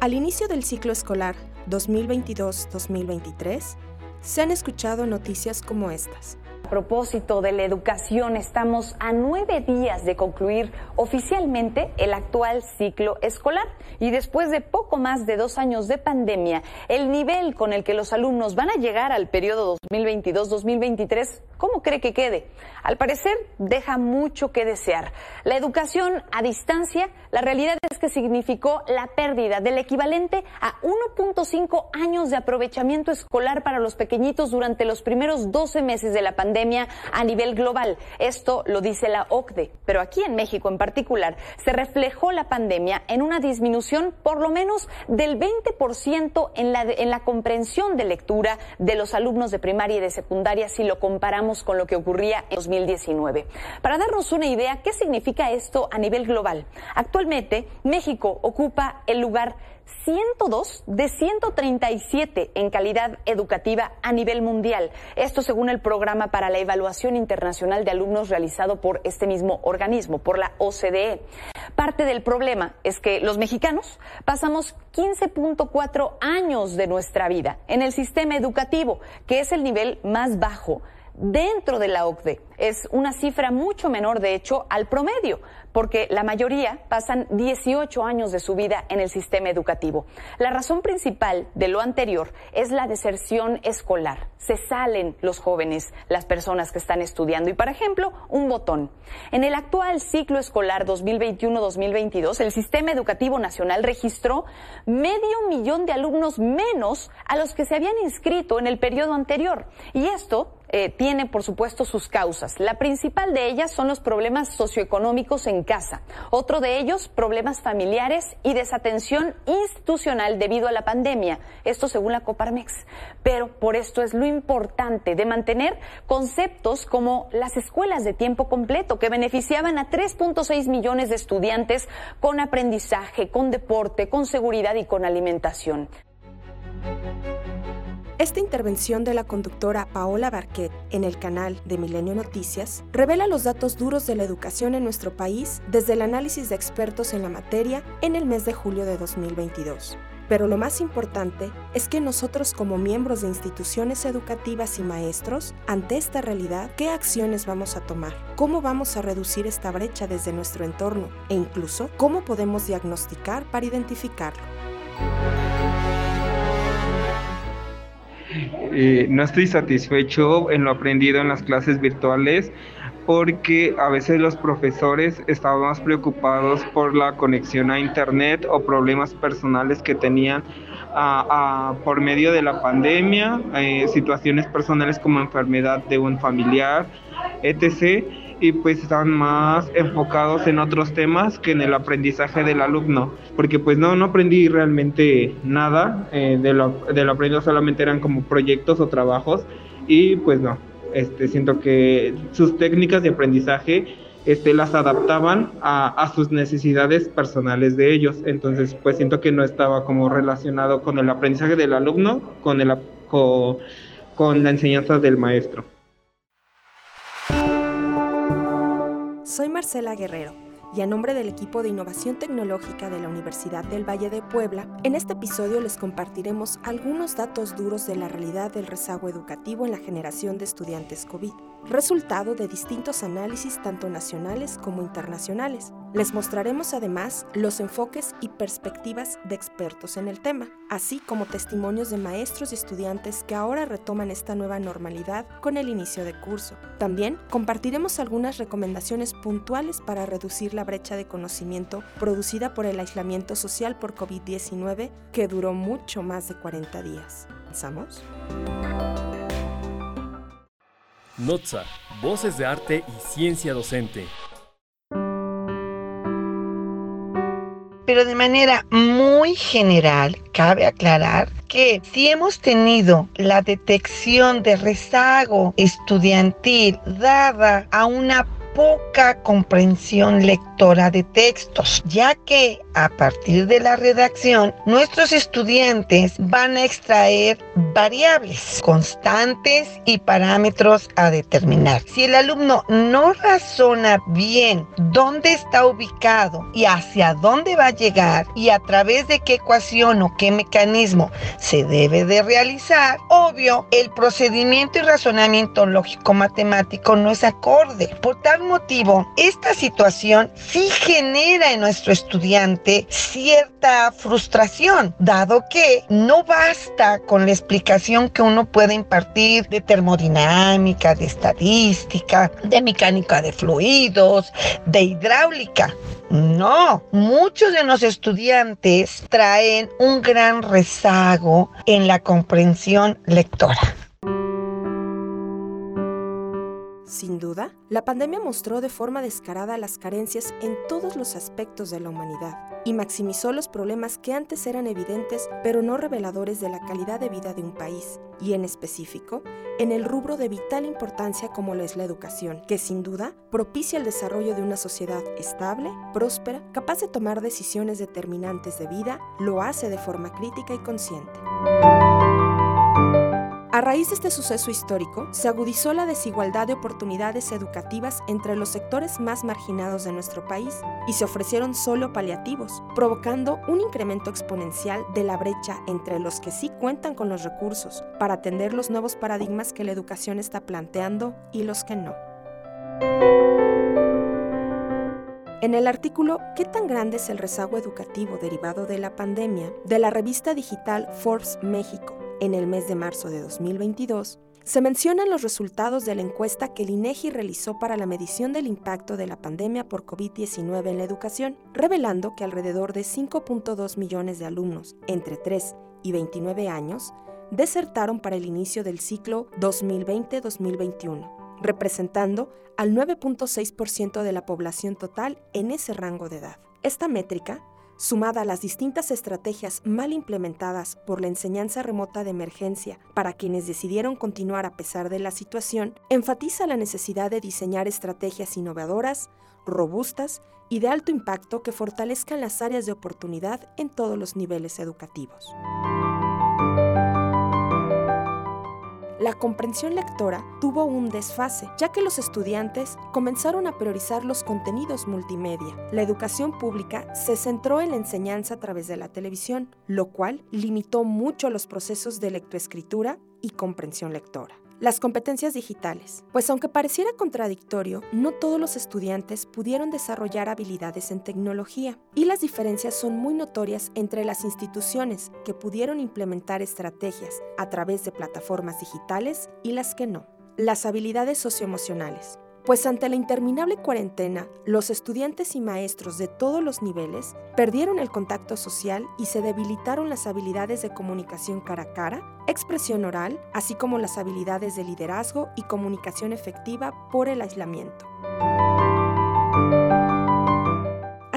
Al inicio del ciclo escolar 2022-2023, se han escuchado noticias como estas. Propósito de la educación, estamos a nueve días de concluir oficialmente el actual ciclo escolar y después de poco más de dos años de pandemia, el nivel con el que los alumnos van a llegar al periodo 2022-2023, ¿cómo cree que quede? Al parecer, deja mucho que desear. La educación a distancia, la realidad es que significó la pérdida del equivalente a 1.5 años de aprovechamiento escolar para los pequeñitos durante los primeros 12 meses de la pandemia a nivel global. Esto lo dice la OCDE, pero aquí en México en particular se reflejó la pandemia en una disminución por lo menos del 20% en la, en la comprensión de lectura de los alumnos de primaria y de secundaria si lo comparamos con lo que ocurría en 2019. Para darnos una idea, ¿qué significa esto a nivel global? Actualmente, México ocupa el lugar 102 de 137 en calidad educativa a nivel mundial. Esto según el programa para la evaluación internacional de alumnos realizado por este mismo organismo, por la OCDE. Parte del problema es que los mexicanos pasamos 15.4 años de nuestra vida en el sistema educativo, que es el nivel más bajo dentro de la OCDE. Es una cifra mucho menor, de hecho, al promedio, porque la mayoría pasan 18 años de su vida en el sistema educativo. La razón principal de lo anterior es la deserción escolar. Se salen los jóvenes, las personas que están estudiando. Y, por ejemplo, un botón. En el actual ciclo escolar 2021-2022, el sistema educativo nacional registró medio millón de alumnos menos a los que se habían inscrito en el periodo anterior. Y esto eh, tiene, por supuesto, sus causas. La principal de ellas son los problemas socioeconómicos en casa. Otro de ellos, problemas familiares y desatención institucional debido a la pandemia. Esto según la Coparmex. Pero por esto es lo importante de mantener conceptos como las escuelas de tiempo completo, que beneficiaban a 3.6 millones de estudiantes con aprendizaje, con deporte, con seguridad y con alimentación. Esta intervención de la conductora Paola Barquet en el canal de Milenio Noticias revela los datos duros de la educación en nuestro país desde el análisis de expertos en la materia en el mes de julio de 2022. Pero lo más importante es que nosotros como miembros de instituciones educativas y maestros, ante esta realidad, ¿qué acciones vamos a tomar? ¿Cómo vamos a reducir esta brecha desde nuestro entorno? E incluso, ¿cómo podemos diagnosticar para identificarlo? No estoy satisfecho en lo aprendido en las clases virtuales porque a veces los profesores estaban más preocupados por la conexión a internet o problemas personales que tenían por medio de la pandemia, eh, situaciones personales como enfermedad de un familiar, etc y pues estaban más enfocados en otros temas que en el aprendizaje del alumno, porque pues no, no aprendí realmente nada, eh, de, lo, de lo aprendido solamente eran como proyectos o trabajos y pues no, este, siento que sus técnicas de aprendizaje este, las adaptaban a, a, sus necesidades personales de ellos. Entonces, pues siento que no estaba como relacionado con el aprendizaje del alumno, con, el, con, con la enseñanza del maestro. Soy Marcela Guerrero y a nombre del equipo de innovación tecnológica de la Universidad del Valle de Puebla, en este episodio les compartiremos algunos datos duros de la realidad del rezago educativo en la generación de estudiantes COVID, resultado de distintos análisis tanto nacionales como internacionales. Les mostraremos además los enfoques y perspectivas de expertos en el tema, así como testimonios de maestros y estudiantes que ahora retoman esta nueva normalidad con el inicio de curso. También compartiremos algunas recomendaciones puntuales para reducir la brecha de conocimiento producida por el aislamiento social por COVID-19 que duró mucho más de 40 días. ¿Pensamos? Notza, Voces de Arte y Ciencia Docente. Pero de manera muy general cabe aclarar que si hemos tenido la detección de rezago estudiantil dada a una poca comprensión lectora de textos, ya que a partir de la redacción nuestros estudiantes van a extraer variables constantes y parámetros a determinar. Si el alumno no razona bien dónde está ubicado y hacia dónde va a llegar y a través de qué ecuación o qué mecanismo se debe de realizar, obvio, el procedimiento y razonamiento lógico matemático no es acorde. Por motivo, esta situación sí genera en nuestro estudiante cierta frustración, dado que no basta con la explicación que uno puede impartir de termodinámica, de estadística, de mecánica de fluidos, de hidráulica. No, muchos de los estudiantes traen un gran rezago en la comprensión lectora. Sin duda, la pandemia mostró de forma descarada las carencias en todos los aspectos de la humanidad y maximizó los problemas que antes eran evidentes pero no reveladores de la calidad de vida de un país, y en específico, en el rubro de vital importancia como lo es la educación, que sin duda propicia el desarrollo de una sociedad estable, próspera, capaz de tomar decisiones determinantes de vida, lo hace de forma crítica y consciente. A raíz de este suceso histórico, se agudizó la desigualdad de oportunidades educativas entre los sectores más marginados de nuestro país y se ofrecieron solo paliativos, provocando un incremento exponencial de la brecha entre los que sí cuentan con los recursos para atender los nuevos paradigmas que la educación está planteando y los que no. En el artículo ¿Qué tan grande es el rezago educativo derivado de la pandemia? de la revista digital Forbes México, en el mes de marzo de 2022, se mencionan los resultados de la encuesta que el INEGI realizó para la medición del impacto de la pandemia por COVID-19 en la educación, revelando que alrededor de 5.2 millones de alumnos entre 3 y 29 años desertaron para el inicio del ciclo 2020-2021, representando al 9.6% de la población total en ese rango de edad. Esta métrica sumada a las distintas estrategias mal implementadas por la enseñanza remota de emergencia para quienes decidieron continuar a pesar de la situación, enfatiza la necesidad de diseñar estrategias innovadoras, robustas y de alto impacto que fortalezcan las áreas de oportunidad en todos los niveles educativos. La comprensión lectora tuvo un desfase, ya que los estudiantes comenzaron a priorizar los contenidos multimedia. La educación pública se centró en la enseñanza a través de la televisión, lo cual limitó mucho los procesos de lectoescritura y comprensión lectora. Las competencias digitales. Pues aunque pareciera contradictorio, no todos los estudiantes pudieron desarrollar habilidades en tecnología y las diferencias son muy notorias entre las instituciones que pudieron implementar estrategias a través de plataformas digitales y las que no. Las habilidades socioemocionales pues ante la interminable cuarentena, los estudiantes y maestros de todos los niveles perdieron el contacto social y se debilitaron las habilidades de comunicación cara a cara, expresión oral, así como las habilidades de liderazgo y comunicación efectiva por el aislamiento.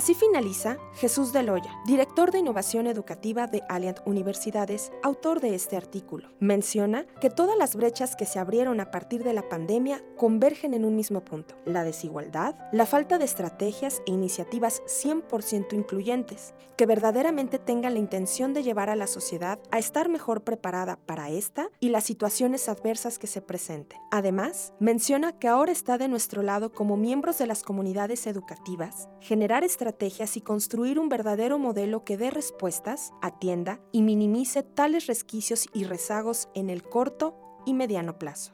Así finaliza Jesús Deloya, director de innovación educativa de Alliant Universidades, autor de este artículo. Menciona que todas las brechas que se abrieron a partir de la pandemia convergen en un mismo punto, la desigualdad, la falta de estrategias e iniciativas 100% incluyentes, que verdaderamente tengan la intención de llevar a la sociedad a estar mejor preparada para esta y las situaciones adversas que se presenten. Además, menciona que ahora está de nuestro lado como miembros de las comunidades educativas, generar estrategias estrategias y construir un verdadero modelo que dé respuestas, atienda y minimice tales resquicios y rezagos en el corto y mediano plazo.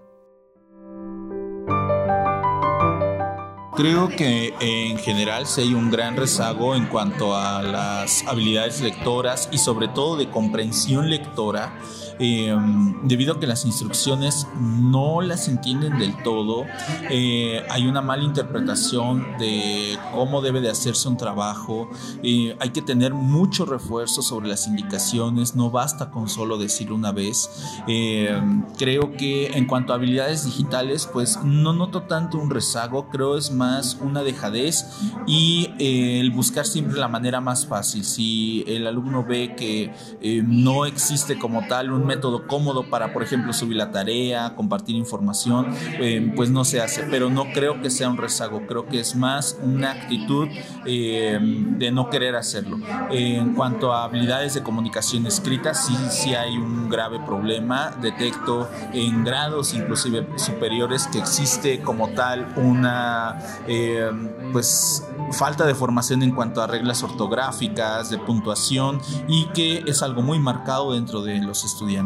Creo que en general sí hay un gran rezago en cuanto a las habilidades lectoras y sobre todo de comprensión lectora Em, debido a que las instrucciones no las entienden del todo, eh, hay una mala interpretación de cómo debe de hacerse un trabajo, eh, hay que tener mucho refuerzo sobre las indicaciones, no basta con solo decir una vez. Em, creo que en cuanto a habilidades digitales, pues no noto tanto un rezago, creo es más una dejadez y eh, el buscar siempre la manera más fácil. Si el alumno ve que eh, no existe como tal método cómodo para, por ejemplo, subir la tarea, compartir información, eh, pues no se hace. Pero no creo que sea un rezago, creo que es más una actitud de no querer hacerlo. en cuanto a habilidades de comunicación escrita, sí, sí hay un grave problema. Detecto en grados inclusive superiores que existe como tal una eh, pues falta de formación en cuanto a reglas ortográficas, de puntuación y que es algo muy marcado dentro de los estudiantes.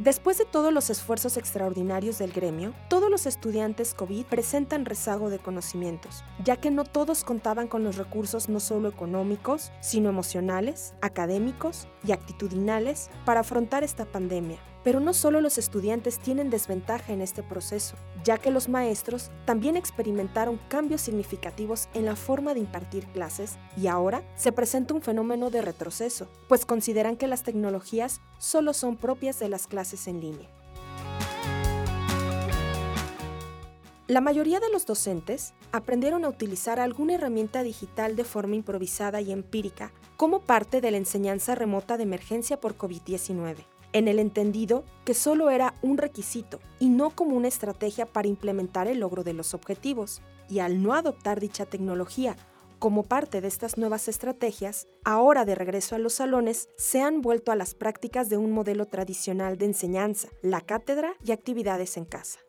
Después de todos los esfuerzos extraordinarios del gremio, todos los estudiantes COVID presentan rezago de conocimientos, ya que no todos contaban con los recursos no solo económicos, sino emocionales, académicos y actitudinales para afrontar esta pandemia. Pero no solo los estudiantes tienen desventaja en este proceso, ya que los maestros también experimentaron cambios significativos en la forma de impartir clases y ahora se presenta un fenómeno de retroceso, pues consideran que las tecnologías solo son propias de las clases en línea. La mayoría de los docentes aprendieron a utilizar alguna herramienta digital de forma improvisada y empírica como parte de la enseñanza remota de emergencia por COVID-19 en el entendido que solo era un requisito y no como una estrategia para implementar el logro de los objetivos. Y al no adoptar dicha tecnología como parte de estas nuevas estrategias, ahora de regreso a los salones, se han vuelto a las prácticas de un modelo tradicional de enseñanza, la cátedra y actividades en casa.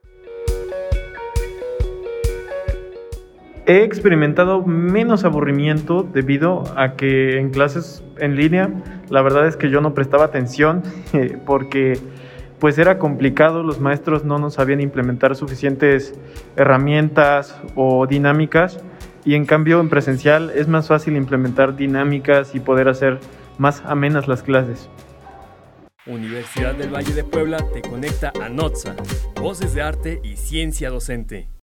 He experimentado menos aburrimiento debido a que en clases en línea la verdad es que yo no prestaba atención porque pues era complicado, los maestros no nos sabían implementar suficientes herramientas o dinámicas y en cambio en presencial es más fácil implementar dinámicas y poder hacer más amenas las clases. Universidad del Valle de Puebla te conecta a NOTSA, Voces de Arte y Ciencia Docente.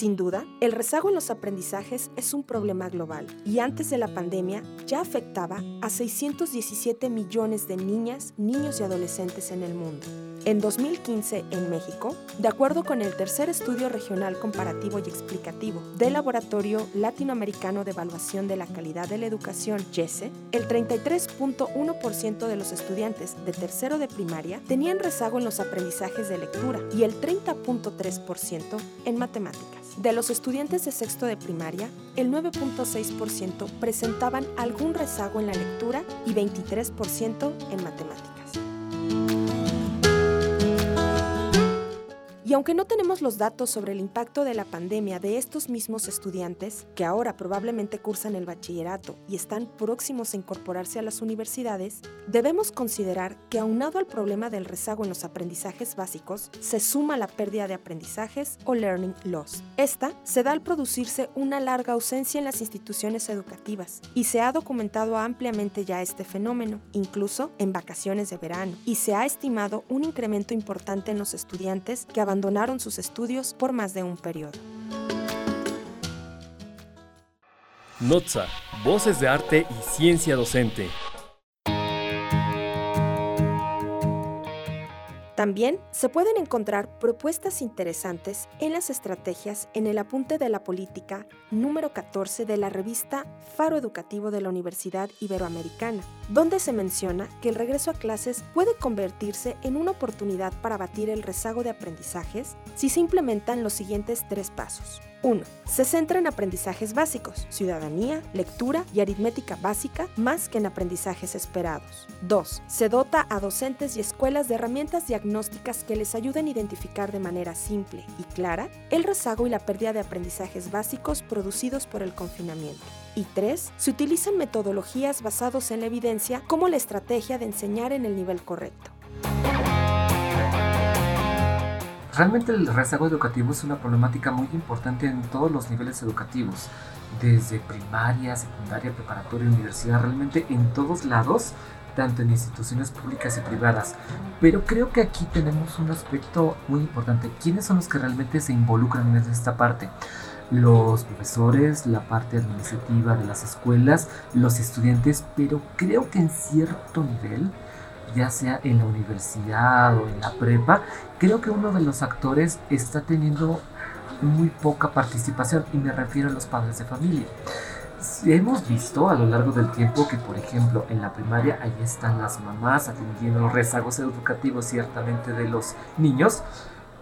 Sin duda, el rezago en los aprendizajes es un problema global y antes de la pandemia ya afectaba a 617 millones de niñas, niños y adolescentes en el mundo. En 2015, en México, de acuerdo con el tercer estudio regional comparativo y explicativo del Laboratorio Latinoamericano de Evaluación de la Calidad de la Educación, YESE, el 33.1% de los estudiantes de tercero de primaria tenían rezago en los aprendizajes de lectura y el 30.3% en matemáticas. De los estudiantes de sexto de primaria, el 9.6% presentaban algún rezago en la lectura y 23% en matemáticas. Y aunque no tenemos los datos sobre el impacto de la pandemia de estos mismos estudiantes, que ahora probablemente cursan el bachillerato y están próximos a incorporarse a las universidades, debemos considerar que aunado al problema del rezago en los aprendizajes básicos, se suma la pérdida de aprendizajes o learning loss. Esta se da al producirse una larga ausencia en las instituciones educativas y se ha documentado ampliamente ya este fenómeno, incluso en vacaciones de verano, y se ha estimado un incremento importante en los estudiantes que abandonan abandonaron sus estudios por más de un periodo. NOTSA, Voces de Arte y Ciencia Docente. También se pueden encontrar propuestas interesantes en las estrategias en el apunte de la política número 14 de la revista Faro Educativo de la Universidad Iberoamericana, donde se menciona que el regreso a clases puede convertirse en una oportunidad para batir el rezago de aprendizajes si se implementan los siguientes tres pasos. 1. Se centra en aprendizajes básicos, ciudadanía, lectura y aritmética básica, más que en aprendizajes esperados. 2. Se dota a docentes y escuelas de herramientas diagnósticas que les ayuden a identificar de manera simple y clara el rezago y la pérdida de aprendizajes básicos producidos por el confinamiento. Y 3. Se utilizan metodologías basadas en la evidencia como la estrategia de enseñar en el nivel correcto. Realmente el rezago educativo es una problemática muy importante en todos los niveles educativos, desde primaria, secundaria, preparatoria, universidad, realmente en todos lados, tanto en instituciones públicas y privadas. Pero creo que aquí tenemos un aspecto muy importante. ¿Quiénes son los que realmente se involucran en esta parte? los profesores, la parte administrativa de las escuelas, los estudiantes, pero creo que en cierto nivel ya sea en la universidad o en la prepa, creo que uno de los actores está teniendo muy poca participación y me refiero a los padres de familia. Hemos visto a lo largo del tiempo que, por ejemplo, en la primaria ahí están las mamás atendiendo los rezagos educativos ciertamente de los niños,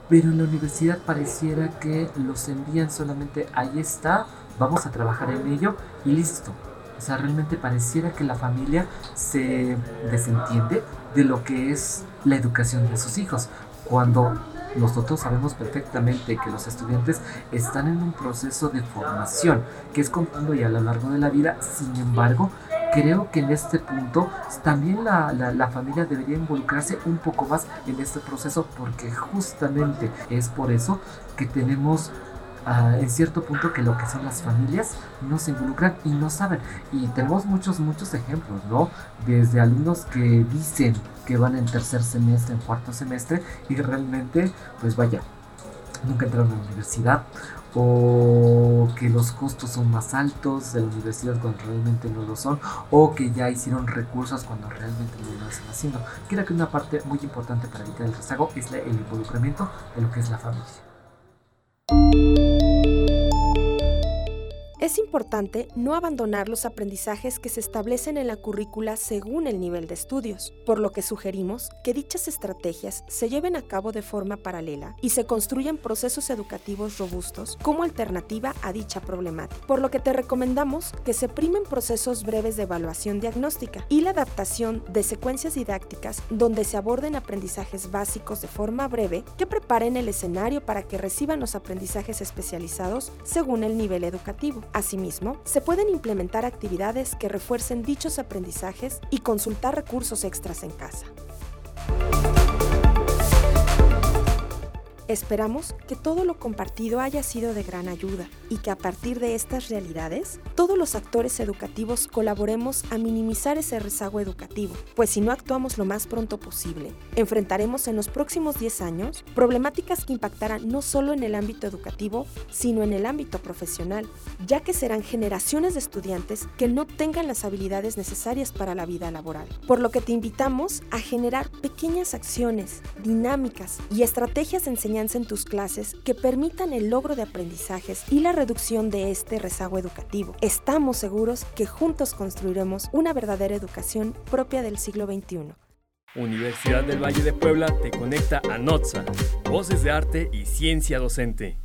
pero en la universidad pareciera que los envían solamente ahí está, vamos a trabajar en ello y listo. O sea, realmente pareciera que la familia se desentiende de lo que es la educación de sus hijos, cuando nosotros sabemos perfectamente que los estudiantes están en un proceso de formación que es continuo y a lo largo de la vida, sin embargo, creo que en este punto también la, la, familia debería involucrarse un poco más en este proceso porque justamente es por eso que tenemos ah, en cierto punto que lo que son las familias no se involucran y no saben. Y tenemos muchos, muchos ejemplos, ¿no? Desde alumnos que dicen que van en tercer semestre, en cuarto semestre y realmente, pues vaya, nunca entraron a la universidad o que los costos son más altos de la universidad cuando realmente no lo son, o que ya hicieron recursos cuando realmente no lo están haciendo. Creo que una parte muy importante para evitar el rezago es el involucramiento de lo que es la familia. Música Es importante no abandonar los aprendizajes que se establecen en la currícula según el nivel de estudios, por lo que sugerimos que dichas estrategias se lleven a cabo de forma paralela y se construyan procesos educativos robustos como alternativa a dicha problemática, por lo que te recomendamos que se primen procesos breves de evaluación diagnóstica y la adaptación de secuencias didácticas donde se aborden aprendizajes básicos de forma breve que preparen el escenario para que reciban los aprendizajes especializados según el nivel educativo. Asimismo, se pueden implementar actividades que refuercen dichos aprendizajes y consultar recursos extras en casa. Esperamos que todo lo compartido haya sido de gran ayuda y que a partir de estas realidades, todos los actores educativos colaboremos a minimizar ese rezago educativo, pues si no actuamos lo más pronto posible, enfrentaremos en los próximos 10 años problemáticas que impactarán no solo en el ámbito educativo, sino en el ámbito profesional, ya que serán generaciones de estudiantes que no tengan las habilidades necesarias para la vida laboral. Por lo que te invitamos a generar pequeñas acciones, dinámicas y estrategias de en tus clases que permitan el logro de aprendizajes y la reducción de este rezago educativo. Estamos seguros que juntos construiremos una verdadera educación propia del siglo XXI. Universidad del Valle de Puebla te conecta a NOTSA, Voces de Arte y Ciencia Docente.